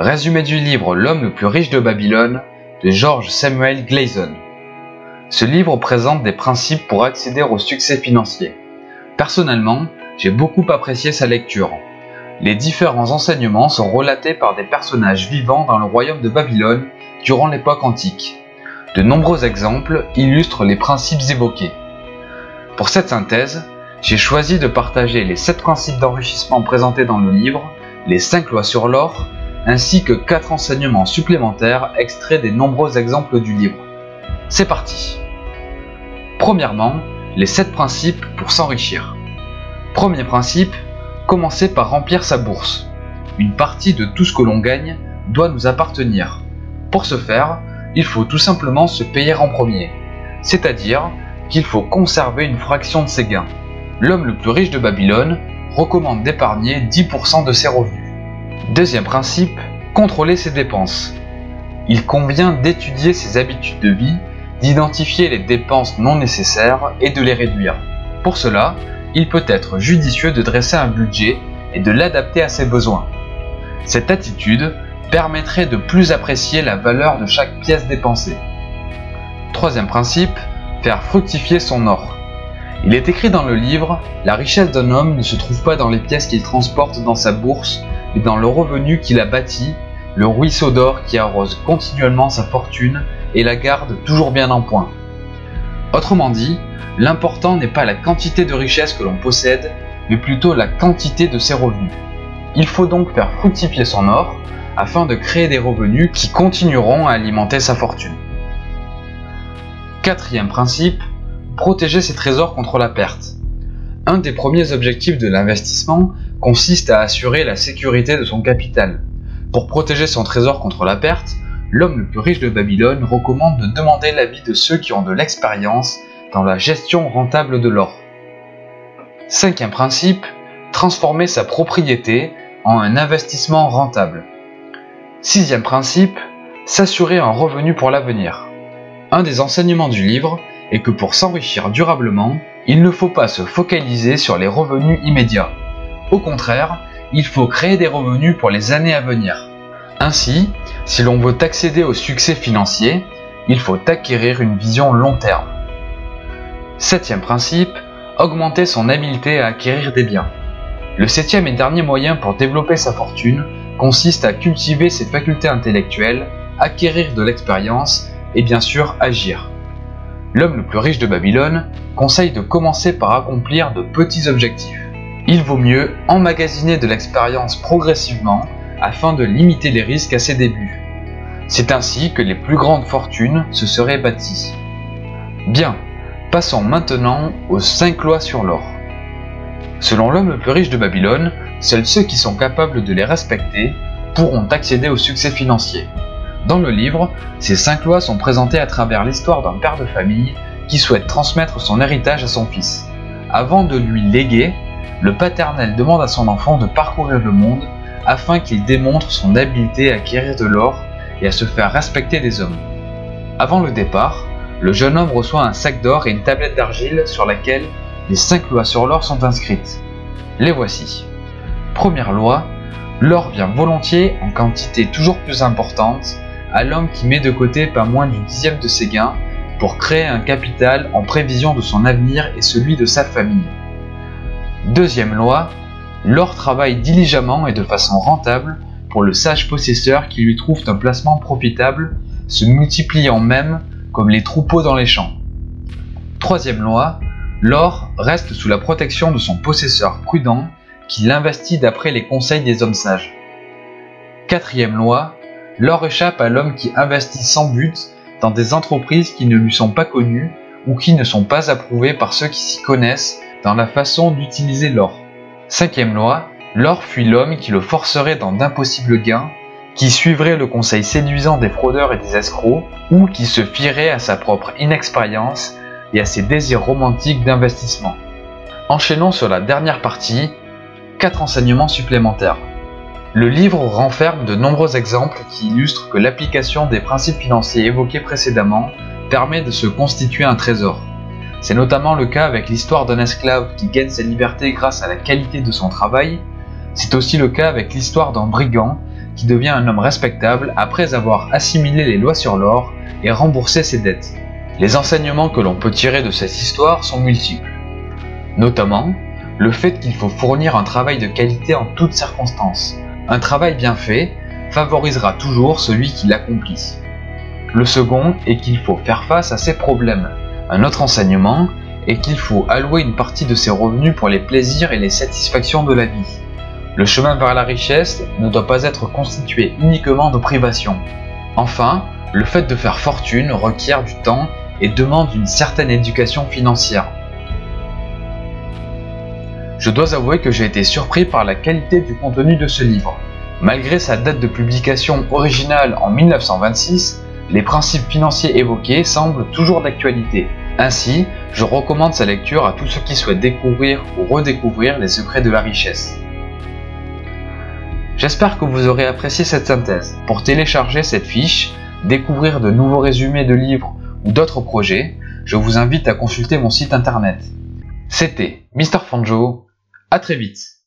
Résumé du livre L'homme le plus riche de Babylone de George Samuel Gleason. Ce livre présente des principes pour accéder au succès financier. Personnellement, j'ai beaucoup apprécié sa lecture. Les différents enseignements sont relatés par des personnages vivants dans le royaume de Babylone durant l'époque antique. De nombreux exemples illustrent les principes évoqués. Pour cette synthèse, j'ai choisi de partager les 7 principes d'enrichissement présentés dans le livre, les 5 lois sur l'or, ainsi que 4 enseignements supplémentaires extraits des nombreux exemples du livre. C'est parti Premièrement, les 7 principes pour s'enrichir. Premier principe, commencer par remplir sa bourse. Une partie de tout ce que l'on gagne doit nous appartenir. Pour ce faire, il faut tout simplement se payer en premier. C'est-à-dire qu'il faut conserver une fraction de ses gains. L'homme le plus riche de Babylone recommande d'épargner 10% de ses revenus. Deuxième principe, contrôler ses dépenses. Il convient d'étudier ses habitudes de vie, d'identifier les dépenses non nécessaires et de les réduire. Pour cela, il peut être judicieux de dresser un budget et de l'adapter à ses besoins. Cette attitude permettrait de plus apprécier la valeur de chaque pièce dépensée. Troisième principe, faire fructifier son or. Il est écrit dans le livre, la richesse d'un homme ne se trouve pas dans les pièces qu'il transporte dans sa bourse, mais dans le revenu qu'il a bâti, le ruisseau d'or qui arrose continuellement sa fortune et la garde toujours bien en point. Autrement dit, l'important n'est pas la quantité de richesse que l'on possède, mais plutôt la quantité de ses revenus. Il faut donc faire fructifier son or afin de créer des revenus qui continueront à alimenter sa fortune. Quatrième principe, protéger ses trésors contre la perte. Un des premiers objectifs de l'investissement consiste à assurer la sécurité de son capital. Pour protéger son trésor contre la perte, l'homme le plus riche de Babylone recommande de demander l'avis de ceux qui ont de l'expérience dans la gestion rentable de l'or. Cinquième principe, transformer sa propriété en un investissement rentable. Sixième principe, s'assurer un revenu pour l'avenir. Un des enseignements du livre est que pour s'enrichir durablement, il ne faut pas se focaliser sur les revenus immédiats. Au contraire, il faut créer des revenus pour les années à venir. Ainsi, si l'on veut accéder au succès financier, il faut acquérir une vision long terme. Septième principe, augmenter son habileté à acquérir des biens. Le septième et dernier moyen pour développer sa fortune consiste à cultiver ses facultés intellectuelles, acquérir de l'expérience et bien sûr agir. L'homme le plus riche de Babylone conseille de commencer par accomplir de petits objectifs. Il vaut mieux emmagasiner de l'expérience progressivement afin de limiter les risques à ses débuts. C'est ainsi que les plus grandes fortunes se seraient bâties. Bien, passons maintenant aux 5 lois sur l'or. Selon l'homme le plus riche de Babylone, seuls ceux qui sont capables de les respecter pourront accéder au succès financier. Dans le livre, ces cinq lois sont présentées à travers l'histoire d'un père de famille qui souhaite transmettre son héritage à son fils. Avant de lui léguer, le paternel demande à son enfant de parcourir le monde afin qu'il démontre son habileté à acquérir de l'or et à se faire respecter des hommes. Avant le départ, le jeune homme reçoit un sac d'or et une tablette d'argile sur laquelle les cinq lois sur l'or sont inscrites. Les voici. Première loi, l'or vient volontiers en quantité toujours plus importante à l'homme qui met de côté pas moins du dixième de ses gains pour créer un capital en prévision de son avenir et celui de sa famille. Deuxième loi, l'or travaille diligemment et de façon rentable pour le sage possesseur qui lui trouve un placement profitable, se multipliant même comme les troupeaux dans les champs. Troisième loi, l'or reste sous la protection de son possesseur prudent qui l'investit d'après les conseils des hommes sages. Quatrième loi, l'or échappe à l'homme qui investit sans but dans des entreprises qui ne lui sont pas connues ou qui ne sont pas approuvées par ceux qui s'y connaissent dans la façon d'utiliser l'or. Cinquième loi, l'or fuit l'homme qui le forcerait dans d'impossibles gains, qui suivrait le conseil séduisant des fraudeurs et des escrocs, ou qui se fierait à sa propre inexpérience et à ses désirs romantiques d'investissement. Enchaînons sur la dernière partie, quatre enseignements supplémentaires. Le livre renferme de nombreux exemples qui illustrent que l'application des principes financiers évoqués précédemment permet de se constituer un trésor. C'est notamment le cas avec l'histoire d'un esclave qui gagne sa liberté grâce à la qualité de son travail. C'est aussi le cas avec l'histoire d'un brigand qui devient un homme respectable après avoir assimilé les lois sur l'or et remboursé ses dettes. Les enseignements que l'on peut tirer de cette histoire sont multiples. Notamment, le fait qu'il faut fournir un travail de qualité en toutes circonstances. Un travail bien fait favorisera toujours celui qui l'accomplit. Le second est qu'il faut faire face à ses problèmes. Un autre enseignement est qu'il faut allouer une partie de ses revenus pour les plaisirs et les satisfactions de la vie. Le chemin vers la richesse ne doit pas être constitué uniquement de privations. Enfin, le fait de faire fortune requiert du temps et demande une certaine éducation financière. Je dois avouer que j'ai été surpris par la qualité du contenu de ce livre. Malgré sa date de publication originale en 1926, les principes financiers évoqués semblent toujours d'actualité. Ainsi, je recommande sa lecture à tous ceux qui souhaitent découvrir ou redécouvrir les secrets de la richesse. J'espère que vous aurez apprécié cette synthèse. Pour télécharger cette fiche, découvrir de nouveaux résumés de livres ou d'autres projets, je vous invite à consulter mon site internet. C'était Mr. Fanjo, à très vite